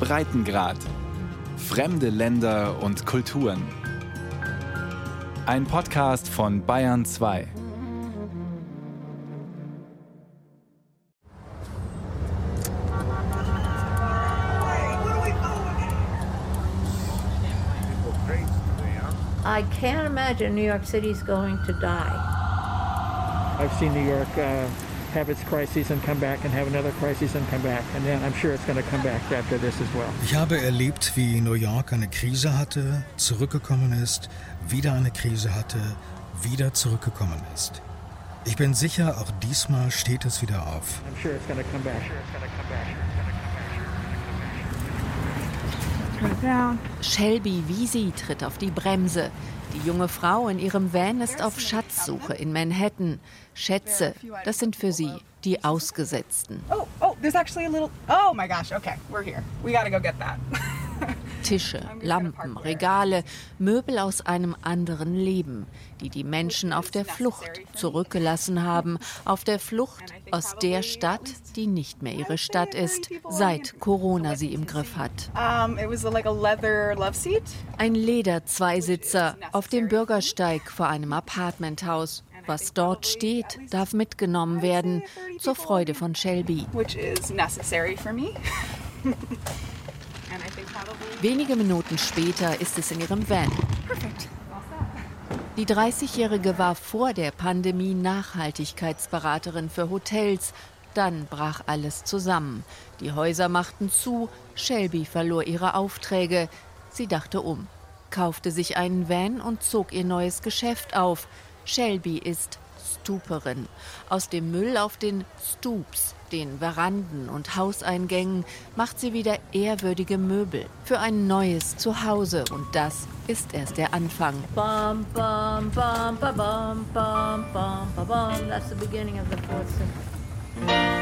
Breitengrad. Fremde Länder und Kulturen. Ein Podcast von Bayern 2. I can't imagine New York City's going to die. I've seen New York uh, have its crises and come back and have another crisis and come back. And then I'm sure it's going to come back after this as well. Ich habe erlebt, wie New York eine Krise hatte, zurückgekommen ist, wieder eine Krise hatte, wieder zurückgekommen ist. Ich bin sicher, auch diesmal steht es wieder auf. I'm sure it's going to come back. Sure it's to come back. Shelby Wiesi tritt auf die Bremse. Die junge Frau in ihrem Van ist auf Schatzsuche in Manhattan. Schätze, das sind für sie die Ausgesetzten. Oh, oh, there's actually a little. Oh my gosh. Okay, we're here. We gotta go get that. Tische, Lampen, Regale, Möbel aus einem anderen Leben, die die Menschen auf der Flucht zurückgelassen haben, auf der Flucht aus der Stadt, die nicht mehr ihre Stadt ist, seit Corona sie im Griff hat. It was like a leather love seat. Ein Leder-Zweisitzer auf dem Bürgersteig vor einem Apartmenthaus. Was dort steht, darf mitgenommen werden, zur Freude von Shelby. Wenige Minuten später ist es in ihrem Van. Die 30-Jährige war vor der Pandemie Nachhaltigkeitsberaterin für Hotels. Dann brach alles zusammen. Die Häuser machten zu, Shelby verlor ihre Aufträge. Sie dachte um, kaufte sich einen Van und zog ihr neues Geschäft auf. Shelby ist Stuperin. Aus dem Müll auf den Stoops, den Veranden und Hauseingängen, macht sie wieder ehrwürdige Möbel für ein neues Zuhause. Und das ist erst der Anfang. Bum, bum, bum, ba, bum, bum, bum. That's the beginning of the fourth.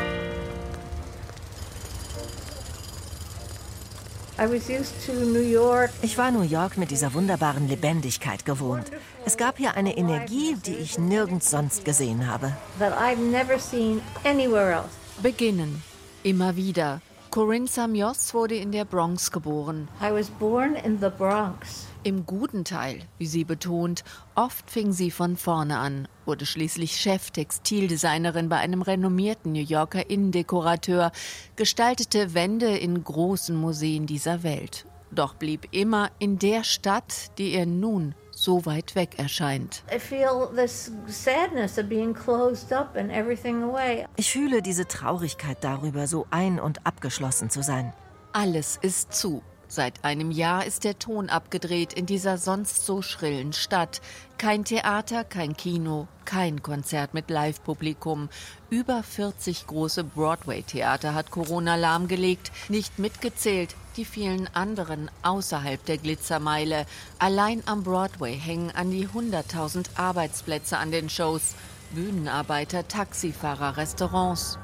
Ich war New York mit dieser wunderbaren Lebendigkeit gewohnt. Es gab hier eine Energie, die ich nirgends sonst gesehen habe. that I've never seen anywhere else. Beginnen. Immer wieder. Corinne Samios wurde in der Bronx geboren. I was born in the Bronx. Im guten Teil, wie sie betont. Oft fing sie von vorne an, wurde schließlich Cheftextildesignerin bei einem renommierten New Yorker Innendekorateur, gestaltete Wände in großen Museen dieser Welt. Doch blieb immer in der Stadt, die ihr nun so weit weg erscheint. I feel this sadness of being closed up and everything away. Ich fühle diese Traurigkeit darüber, so ein- und abgeschlossen zu sein. Alles ist zu. Seit einem Jahr ist der Ton abgedreht in dieser sonst so schrillen Stadt. Kein Theater, kein Kino, kein Konzert mit Live-Publikum. Über 40 große Broadway-Theater hat Corona lahmgelegt, nicht mitgezählt die vielen anderen außerhalb der Glitzermeile. Allein am Broadway hängen an die 100.000 Arbeitsplätze an den Shows. Bühnenarbeiter, Taxifahrer, Restaurants.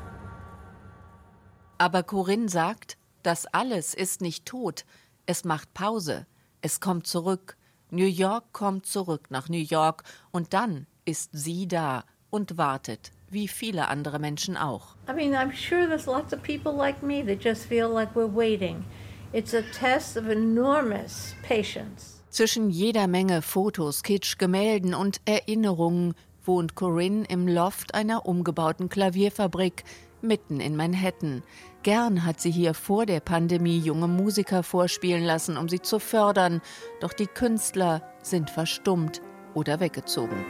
Aber Corinne sagt, das alles ist nicht tot. Es macht Pause. Es kommt zurück. New York kommt zurück nach New York. Und dann ist sie da und wartet, wie viele andere Menschen auch. I mean, I'm sure there's lots of people like me that just feel like we're waiting. It's a test of enormous patience. Zwischen jeder Menge Fotos, Kitsch, Gemälden und Erinnerungen wohnt Corinne im Loft einer umgebauten Klavierfabrik mitten in Manhattan. Gern hat sie hier vor der Pandemie junge Musiker vorspielen lassen, um sie zu fördern. Doch die Künstler sind verstummt oder weggezogen.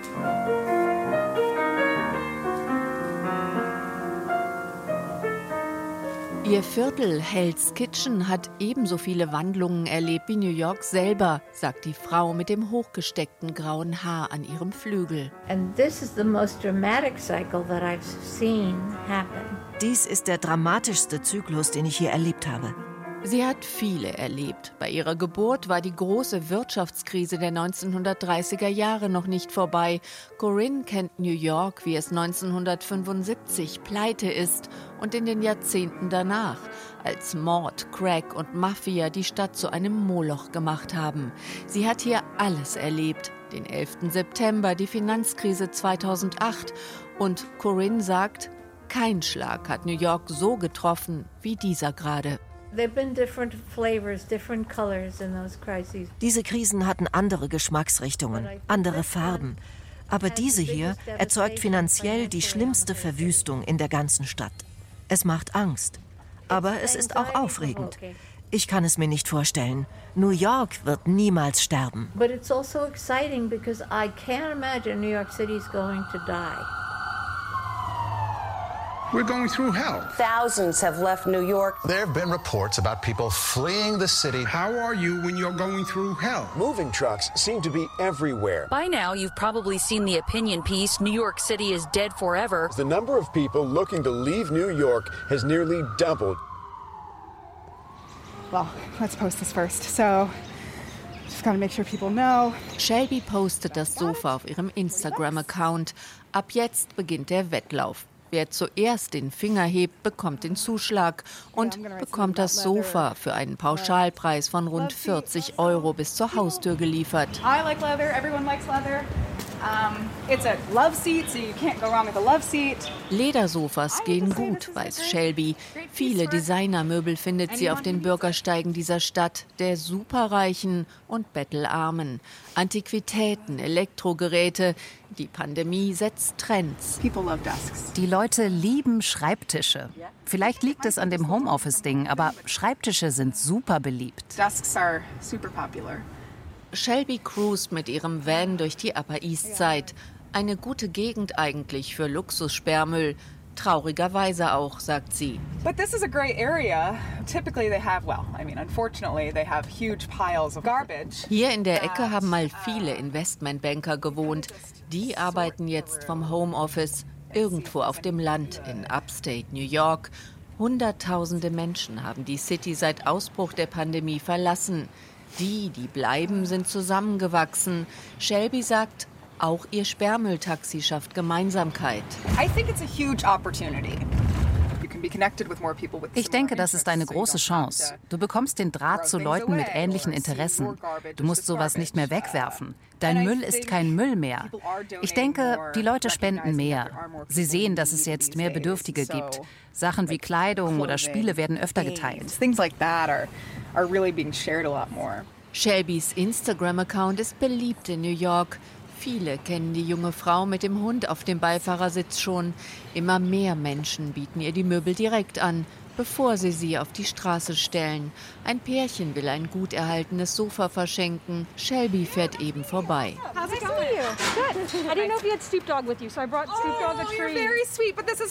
Ihr Viertel Hell's Kitchen hat ebenso viele Wandlungen erlebt wie New York selber, sagt die Frau mit dem hochgesteckten grauen Haar an ihrem Flügel. And this is the most dramatic cycle that I've seen happen. Dies ist der dramatischste Zyklus, den ich hier erlebt habe. Sie hat viele erlebt. Bei ihrer Geburt war die große Wirtschaftskrise der 1930er Jahre noch nicht vorbei. Corinne kennt New York, wie es 1975 pleite ist und in den Jahrzehnten danach, als Mord, Crack und Mafia die Stadt zu einem Moloch gemacht haben. Sie hat hier alles erlebt. Den 11. September, die Finanzkrise 2008 und Corinne sagt, kein Schlag hat New York so getroffen wie dieser gerade. Diese Krisen hatten andere Geschmacksrichtungen, andere Farben. Aber diese hier erzeugt finanziell die schlimmste Verwüstung in der ganzen Stadt. Es macht Angst. Aber es ist auch aufregend. Ich kann es mir nicht vorstellen. New York wird niemals sterben. But it's also exciting because I can't imagine New York City is going to die. We're going through hell. Thousands have left New York. There have been reports about people fleeing the city. How are you when you're going through hell? Moving trucks seem to be everywhere. By now, you've probably seen the opinion piece New York City is dead forever. The number of people looking to leave New York has nearly doubled. Well, let's post this first. So, just gotta make sure people know. Shelby postet das Sofa auf ihrem Instagram-Account. Ab jetzt beginnt der Wettlauf. Wer zuerst den Finger hebt, bekommt den Zuschlag und bekommt das Sofa für einen Pauschalpreis von rund 40 Euro bis zur Haustür geliefert. I like leather, everyone likes leather. It's a love seat, so you can't go wrong with a love seat. Ledersofas gehen gut, weiß Shelby. Viele Designermöbel findet sie auf den Bürgersteigen dieser Stadt, der Superreichen und Bettelarmen. Antiquitäten, Elektrogeräte. Die Pandemie setzt Trends. Die Leute lieben Schreibtische. Vielleicht liegt es an dem Homeoffice-Ding, aber Schreibtische sind super beliebt. Shelby cruist mit ihrem Van durch die Upper East Side. Eine gute Gegend eigentlich für Luxussperrmüll. Traurigerweise auch, sagt sie. But this is a great area. Typically they have, well, I mean, unfortunately, they have huge piles of garbage. Hier in der Ecke haben mal viele Investmentbanker gewohnt. Die arbeiten jetzt vom Homeoffice irgendwo auf dem Land in Upstate New York. Hunderttausende Menschen haben die City seit Ausbruch der Pandemie verlassen. Die, die bleiben, sind zusammengewachsen. Shelby sagt, auch ihr Sperrmülltaxi schafft Gemeinsamkeit. I think it's a huge opportunity. Ich denke, das ist eine große Chance. Du bekommst den Draht zu Leuten mit ähnlichen Interessen. Du musst sowas nicht mehr wegwerfen. Dein Müll ist kein Müll mehr. Ich denke, die Leute spenden mehr. Sie sehen, dass es jetzt mehr Bedürftige gibt. Sachen wie Kleidung oder Spiele werden öfter geteilt. Shelbys Instagram-Account ist beliebt in New York. Viele kennen die junge Frau mit dem Hund auf dem Beifahrersitz schon. Immer mehr Menschen bieten ihr die Möbel direkt an, bevor sie sie auf die Straße stellen. Ein Pärchen will ein gut erhaltenes Sofa verschenken. Shelby fährt eben vorbei.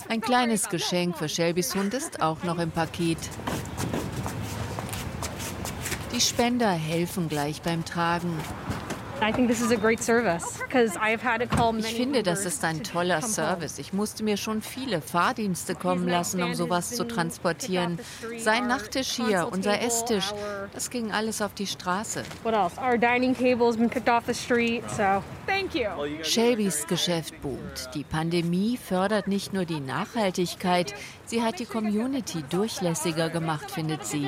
Ein kleines Geschenk für Shelbys Hund ist auch noch im Paket. Die Spender helfen gleich beim Tragen. Ich finde, das ist ein toller Service. Ich musste mir schon viele Fahrdienste kommen lassen, um sowas zu transportieren. Sein Nachttisch hier, unser Esstisch, das ging alles auf die Straße. Shelbys Geschäft boomt. Die Pandemie fördert nicht nur die Nachhaltigkeit, sie hat die Community durchlässiger gemacht, findet sie.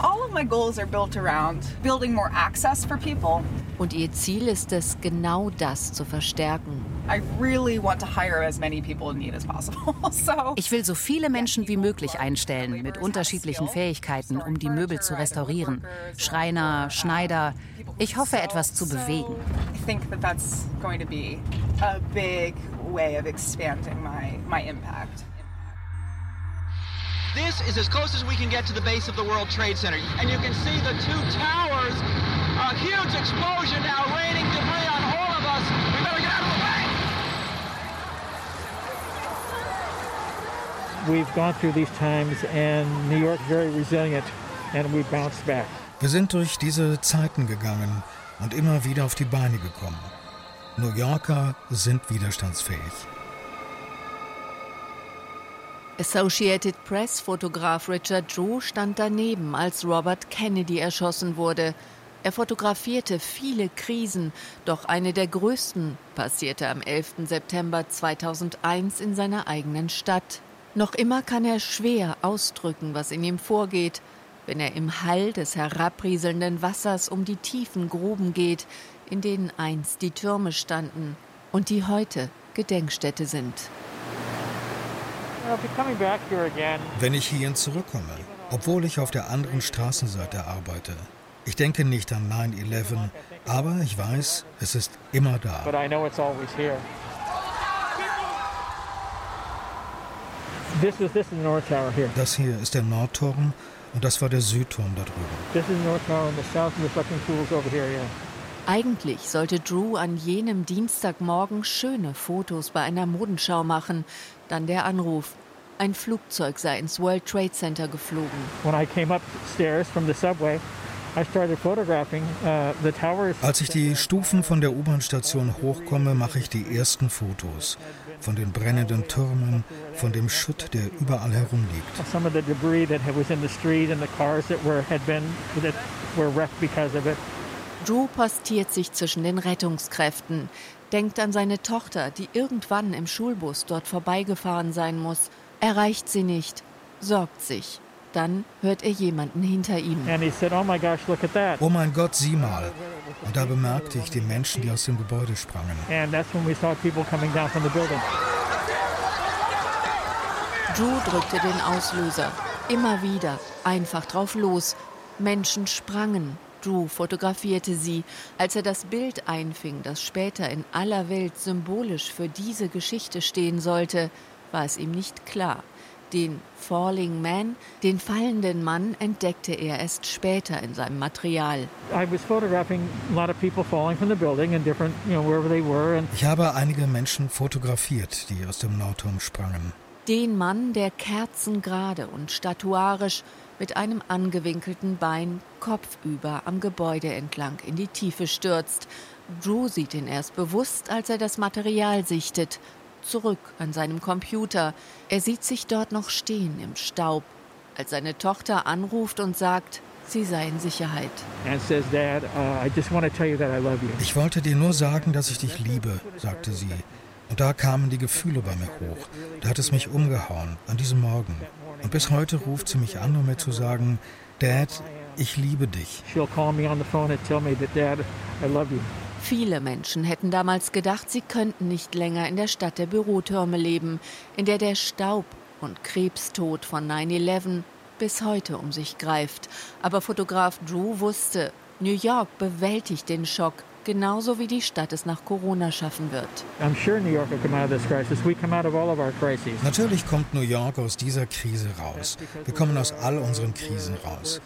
All of my goals are built around building more access for people. Und ihr Ziel ist es, genau das zu verstärken. I really want to hire as many people in need as possible. so, Ich will so viele Menschen wie möglich einstellen mit unterschiedlichen Fähigkeiten, um die Möbel zu restaurieren. Schreiner, Schneider. Ich hoffe, etwas zu bewegen. I This is as close as we can get to the base of the World Trade Center. And you can see the two towers. A huge explosion now raining debris on all of us. We better get out of the way. We've gone through these times and New York very resilient and we bounced back. Wir sind durch diese Zeiten gegangen und immer wieder auf die Beine gekommen. New Yorker sind widerstandsfähig. Associated Press-Fotograf Richard Drew stand daneben, als Robert Kennedy erschossen wurde. Er fotografierte viele Krisen, doch eine der größten passierte am 11. September 2001 in seiner eigenen Stadt. Noch immer kann er schwer ausdrücken, was in ihm vorgeht, wenn er im Hall des herabrieselnden Wassers um die tiefen Gruben geht, in denen einst die Türme standen und die heute Gedenkstätte sind. Wenn ich hierhin zurückkomme, obwohl ich auf der anderen Straßenseite arbeite. Ich denke nicht an 9-11, aber ich weiß, es ist immer da. Das hier ist der Nordturm und das war der Südturm da drüben. Eigentlich sollte Drew an jenem Dienstagmorgen schöne Fotos bei einer Modenschau machen. Dann der Anruf. Ein Flugzeug sei ins World Trade Center geflogen. Als ich die Stufen von der U-Bahn-Station hochkomme, mache ich die ersten Fotos von den brennenden Türmen, von dem Schutt, der überall herumliegt. Drew postiert sich zwischen den Rettungskräften, denkt an seine Tochter, die irgendwann im Schulbus dort vorbeigefahren sein muss, erreicht sie nicht, sorgt sich. Dann hört er jemanden hinter ihm. Oh, oh mein Gott, sieh mal. Und da bemerkte ich die Menschen, die aus dem Gebäude sprangen. Drew drückte den Auslöser. Immer wieder, einfach drauf los. Menschen sprangen. Drew fotografierte sie. Als er das Bild einfing, das später in aller Welt symbolisch für diese Geschichte stehen sollte, war es ihm nicht klar. Den Falling Man, den fallenden Mann, entdeckte er erst später in seinem Material. Ich habe einige Menschen fotografiert, die aus dem Nordturm sprangen. Den Mann, der kerzengerade und statuarisch mit einem angewinkelten Bein kopfüber am Gebäude entlang in die Tiefe stürzt. Drew sieht ihn erst bewusst, als er das Material sichtet zurück an seinem Computer. Er sieht sich dort noch stehen im Staub, als seine Tochter anruft und sagt, sie sei in Sicherheit. Uh, ich wollte dir nur sagen, dass ich dich liebe, sagte sie. Und da kamen die Gefühle bei mir hoch. Da hat es mich umgehauen, an diesem Morgen. Und bis heute ruft sie mich an, um mir zu sagen, Dad, ich liebe dich. She'll call me on the phone and tell me that, Dad, I love you. Viele Menschen hätten damals gedacht, sie könnten nicht länger in der Stadt der Bürotürme leben, in der der Staub und Krebstod von 9-11 bis heute um sich greift. Aber Fotograf Drew wusste, New York bewältigt den Schock, genauso wie die Stadt es nach Corona schaffen wird. Natürlich kommt New York aus dieser Krise raus. Wir kommen aus all unseren Krisen raus,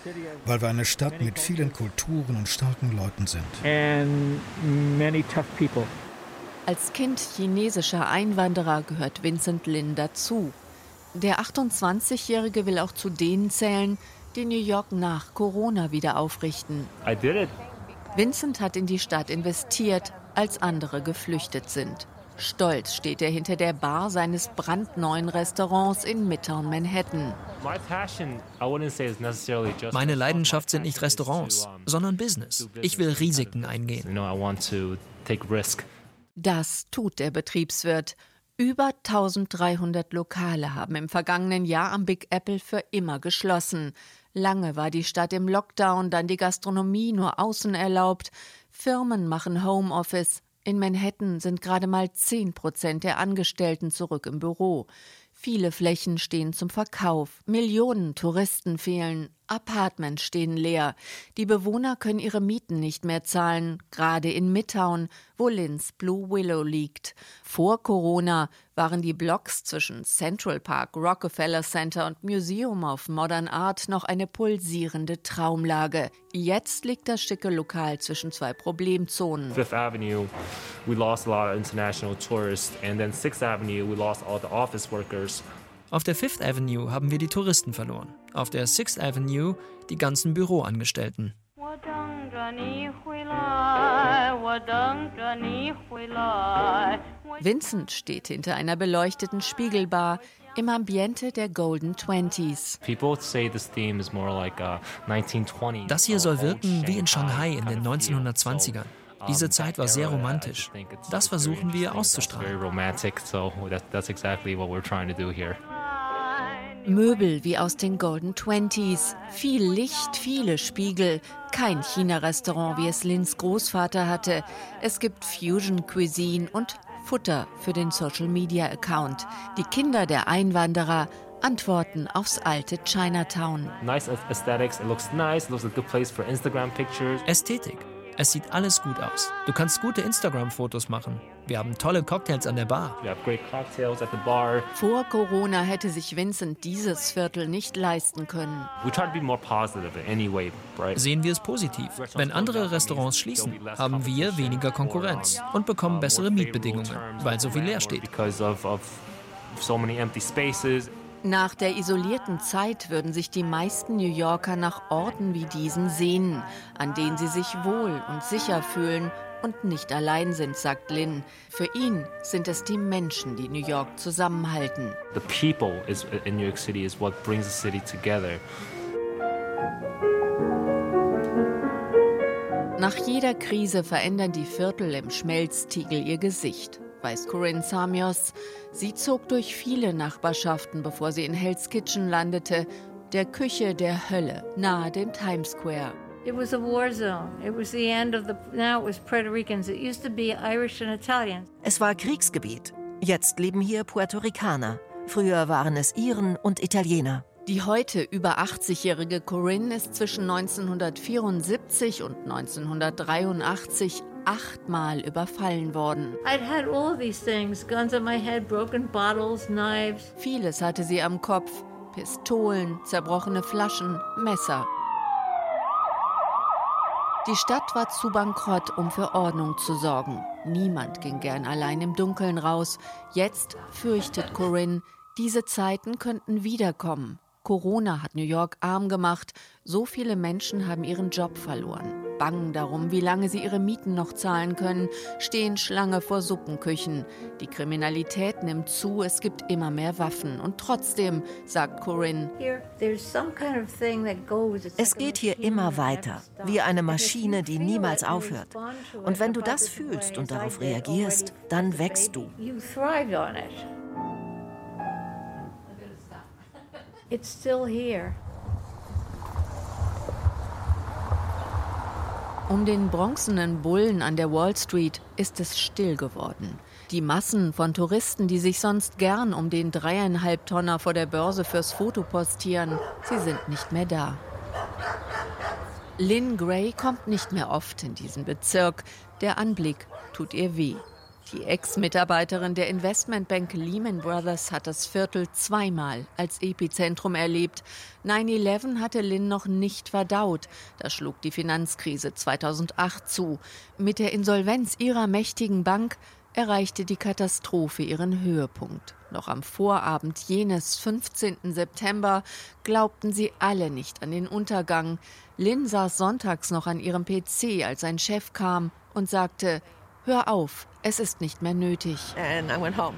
weil wir eine Stadt mit vielen Kulturen und starken Leuten sind. Als Kind chinesischer Einwanderer gehört Vincent Lin dazu. Der 28-Jährige will auch zu denen zählen, die New York nach Corona wieder aufrichten. Vincent hat in die Stadt investiert, als andere geflüchtet sind. Stolz steht er hinter der Bar seines brandneuen Restaurants in Midtown Manhattan. Meine Leidenschaft sind nicht Restaurants, sondern Business. Ich will Risiken eingehen. Das tut der Betriebswirt. Über 1300 Lokale haben im vergangenen Jahr am Big Apple für immer geschlossen. Lange war die Stadt im Lockdown, dann die Gastronomie nur außen erlaubt. Firmen machen Homeoffice. In Manhattan sind gerade mal 10 Prozent der Angestellten zurück im Büro. Viele Flächen stehen zum Verkauf, Millionen Touristen fehlen, Apartments stehen leer, die Bewohner können ihre Mieten nicht mehr zahlen, gerade in Midtown, wo Lins Blue Willow liegt. Vor Corona waren die Blocks zwischen Central Park, Rockefeller Center und Museum of Modern Art noch eine pulsierende Traumlage. Jetzt liegt das schicke Lokal zwischen zwei Problemzonen. Fifth Avenue, we lost a lot of international tourists, and then Sixth Avenue, we lost all the office workers. Auf der Fifth Avenue haben wir die Touristen verloren. Auf der Sixth Avenue die ganzen Büroangestellten. Vincent steht hinter einer beleuchteten Spiegelbar im Ambiente der Golden Twenties. Das hier soll wirken wie in Shanghai in den 1920ern. Diese Zeit war sehr romantisch. Das versuchen wir auszustrahlen. Möbel wie aus den Golden Twenties, viel Licht, viele Spiegel, kein China-Restaurant, wie es Lins Großvater hatte. Es gibt Fusion Cuisine und Futter für den Social Media Account. Die Kinder der Einwanderer Antworten aufs alte Chinatown. Nice aesthetics, it looks nice, it looks a good place for Instagram pictures. Ästhetik. Es sieht alles gut aus. Du kannst gute Instagram-Fotos machen. Wir haben tolle Cocktails an der Bar. We have great cocktails at the bar. Vor Corona hätte sich Vincent dieses Viertel nicht leisten können. Right? Sehen wir es positiv. Wenn andere Restaurants schließen, haben wir weniger Konkurrenz und bekommen bessere Mietbedingungen, weil so viel leer steht. Because of, of so many empty spaces. Nach der isolierten Zeit würden sich die meisten New Yorker nach Orten wie diesen sehnen, an denen sie sich wohl und sicher fühlen und nicht allein sind, sagt Lynn. Für ihn sind es die Menschen, die New York zusammenhalten. The people is, in New York City is what brings the city together. Nach jeder Krise verändern die Viertel im Schmelztiegel ihr Gesicht, weiß Corinne Samios. Sie zog durch viele Nachbarschaften, bevor sie in Hell's Kitchen landete, der Küche der Hölle, nahe dem Times Square. It was a war zone. It was the end of the. Now it was Puerto Ricans. It used to be Irish and Italians. Es war Kriegsgebiet. Jetzt leben hier Puerto Ricaner. Früher waren es Iren und Italiener. Die heute über 80-jährige Corinne ist zwischen 1974 und 1983 achtmal überfallen worden. I'd had all these things: guns on my head, broken bottles, knives. Vieles hatte sie am Kopf: Pistolen, zerbrochene Flaschen, Messer. Die Stadt war zu bankrott, um für Ordnung zu sorgen. Niemand ging gern allein im Dunkeln raus. Jetzt fürchtet Corinne, diese Zeiten könnten wiederkommen. Corona hat New York arm gemacht. So viele Menschen haben ihren Job verloren. Bangen darum, wie lange sie ihre Mieten noch zahlen können, stehen Schlange vor Suppenküchen. Die Kriminalität nimmt zu, es gibt immer mehr Waffen. Und trotzdem, sagt Corinne, es geht hier immer weiter, wie eine Maschine, die niemals aufhört. Und wenn du das fühlst und darauf reagierst, dann wächst du. It's still here. Um den bronzenen Bullen an der Wall Street ist es still geworden. Die Massen von Touristen, die sich sonst gern um den dreieinhalb Tonner vor der Börse fürs Foto postieren, sie sind nicht mehr da. Lynn Gray kommt nicht mehr oft in diesen Bezirk. Der Anblick tut ihr weh. Die Ex-Mitarbeiterin der Investmentbank Lehman Brothers hat das Viertel zweimal als Epizentrum erlebt. 9-11 hatte Lynn noch nicht verdaut. Da schlug die Finanzkrise 2008 zu. Mit der Insolvenz ihrer mächtigen Bank erreichte die Katastrophe ihren Höhepunkt. Noch am Vorabend jenes 15. September glaubten sie alle nicht an den Untergang. Lynn saß sonntags noch an ihrem PC, als ein Chef kam und sagte, Hör auf, es ist nicht mehr nötig.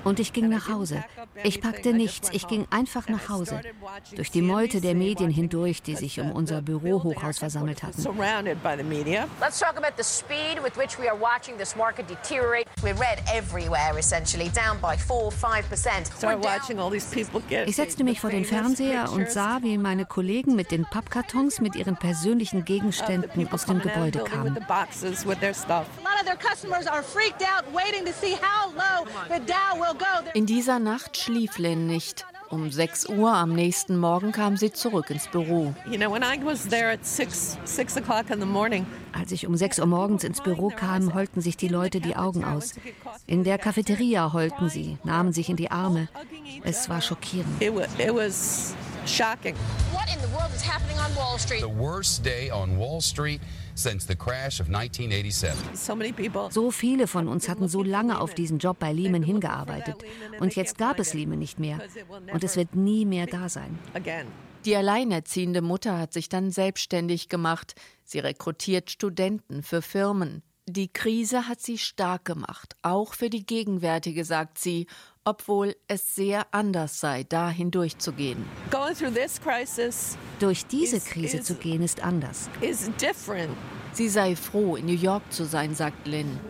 Und ich ging nach Hause. Ich packte nichts, ich ging einfach nach Hause. Durch die Meute der Medien hindurch, die sich um unser Bürohochhaus versammelt hatten. Let's talk about the speed with which we are watching this market deteriorate. We're red everywhere, essentially, down by 4 5%. Ich setzte mich vor den Fernseher und sah, wie meine Kollegen mit den Pappkartons mit ihren persönlichen Gegenständen aus dem Gebäude kamen. In dieser Nacht schlief Lynn nicht. Um 6 Uhr am nächsten Morgen kam sie zurück ins Büro. Als ich um 6 Uhr morgens ins Büro kam, heulten sich die Leute die Augen aus. In der Cafeteria heulten sie, nahmen sich in die Arme. Es war schockierend. Shocking. What in the world is happening on Wall Street? The worst day on Wall Street since the crash of 1987. So viele von uns hatten so lange auf diesen Job bei Lehman hingearbeitet. Und jetzt gab es Lehman nicht mehr. Und es wird nie mehr da sein. Die alleinerziehende Mutter hat sich dann selbstständig gemacht. Sie rekrutiert Studenten für Firmen. Die Krise hat sie stark gemacht, auch für die gegenwärtige, sagt sie, obwohl es sehr anders sei, da hindurchzugehen. Durch diese Krise zu gehen ist anders. Sie sei froh, in New York zu sein, sagt Lynn.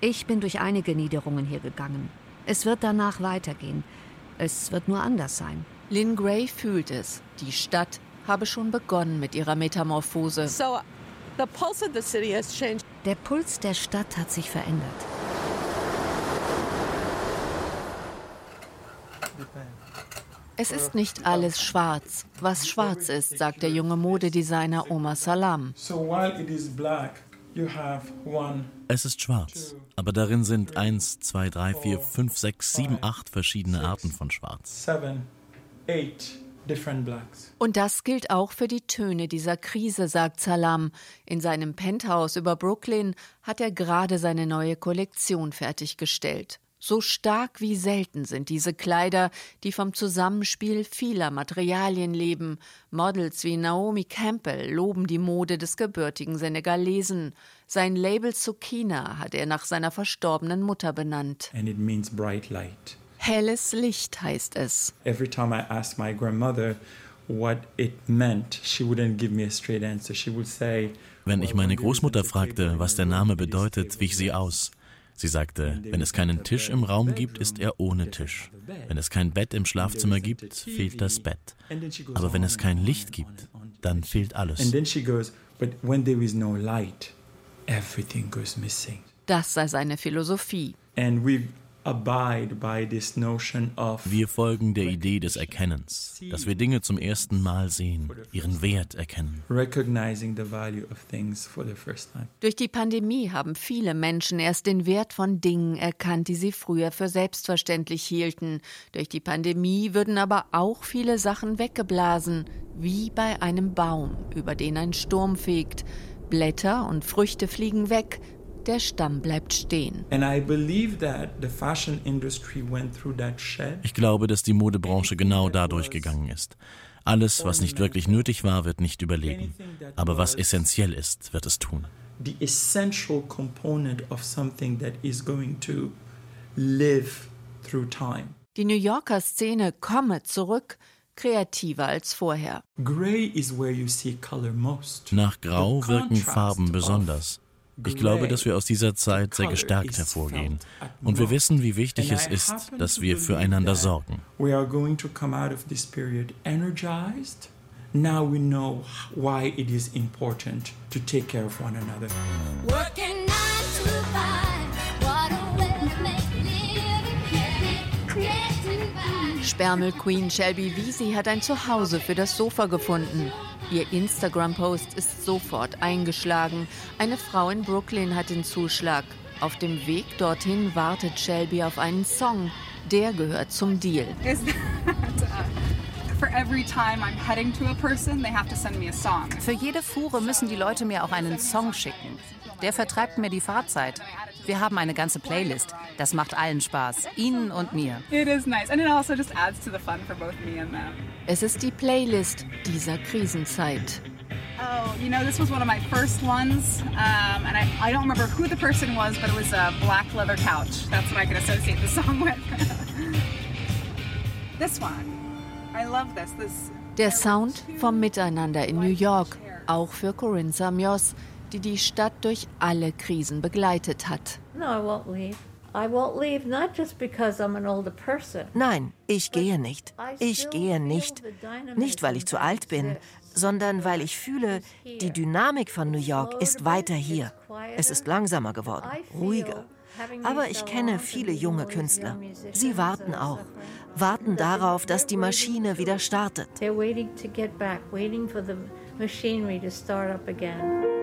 Ich bin durch einige Niederungen hier gegangen. Es wird danach weitergehen. Es wird nur anders sein. Lynn Gray fühlt es. Die Stadt habe schon begonnen mit ihrer Metamorphose. Der Puls der Stadt hat sich verändert. Es ist nicht alles schwarz. Was schwarz ist, sagt der junge Modedesigner Omar Salam. Es ist schwarz, aber darin sind 1, 2, 3, 4, 5, 6, 7, 8 verschiedene Arten von Schwarz. 7, 8. Und das gilt auch für die Töne dieser Krise, sagt Salam. In seinem Penthouse über Brooklyn hat er gerade seine neue Kollektion fertiggestellt. So stark wie selten sind diese Kleider, die vom Zusammenspiel vieler Materialien leben. Models wie Naomi Campbell loben die Mode des gebürtigen Senegalesen. Sein Label Sukina hat er nach seiner verstorbenen Mutter benannt. Helles Licht heißt es. Every time I asked my grandmother what it meant, she wouldn't give me a straight answer. She would say, Wenn ich meine Großmutter fragte, was der Name bedeutet, wich sie aus. Sie sagte, wenn es keinen Tisch im Raum gibt, ist er ohne Tisch. Wenn es kein Bett im Schlafzimmer gibt, fehlt das Bett. Aber wenn es kein Licht gibt, dann fehlt alles. Das sei seine Philosophie. Wir folgen der Idee des Erkennens, dass wir Dinge zum ersten Mal sehen, ihren Wert erkennen. Durch die Pandemie haben viele Menschen erst den Wert von Dingen erkannt, die sie früher für selbstverständlich hielten. Durch die Pandemie würden aber auch viele Sachen weggeblasen, wie bei einem Baum, über den ein Sturm fegt. Blätter und Früchte fliegen weg, der Stamm bleibt stehen. Ich glaube, dass die Modebranche genau dadurch gegangen ist. Alles, was nicht wirklich nötig war, wird nicht überleben. Aber was essentiell ist, wird es tun. The essential component of something that is going to live through time. Die New Yorker Szene komme zurück, kreativer als vorher. Nach Grau wirken Farben besonders. Ich glaube, dass wir aus dieser Zeit sehr gestärkt hervorgehen. Und wir wissen, wie wichtig es ist, dass wir füreinander sorgen. Now we know why it is important to take care of one another. Working nine to five, what a way to make living. Spermel Queen Shelby Wiese hat ein Zuhause für das Sofa gefunden. Ihr Instagram-Post ist sofort eingeschlagen. Eine Frau in Brooklyn hat den Zuschlag. Auf dem Weg dorthin wartet Shelby auf einen Song. Der gehört zum Deal. Für jede Fuhre müssen die Leute mir auch einen Song schicken. Der vertreibt mir die Fahrzeit. Wir haben eine ganze Playlist. Das macht allen Spaß, Ihnen und mir. Also Es ist die Playlist dieser Krisenzeit. Oh, you know, this was one of my first ones, um, and I, I don't remember who the person was, but it was a black leather couch. That's what I can associate the song with. this one. I love this. This. Der Sound vom Miteinander in New York, auch für Corinne Samios, die die Stadt durch alle Krisen begleitet hat. Nein, ich gehe nicht. Ich gehe nicht. Nicht, weil ich zu alt bin, sondern weil ich fühle, die Dynamik von New York ist weiter hier. Es ist langsamer geworden, ruhiger. Aber ich kenne viele junge Künstler. Sie warten auch. Warten darauf, dass die Maschine wieder startet. They're waiting to get back, waiting for the machinery to start up again.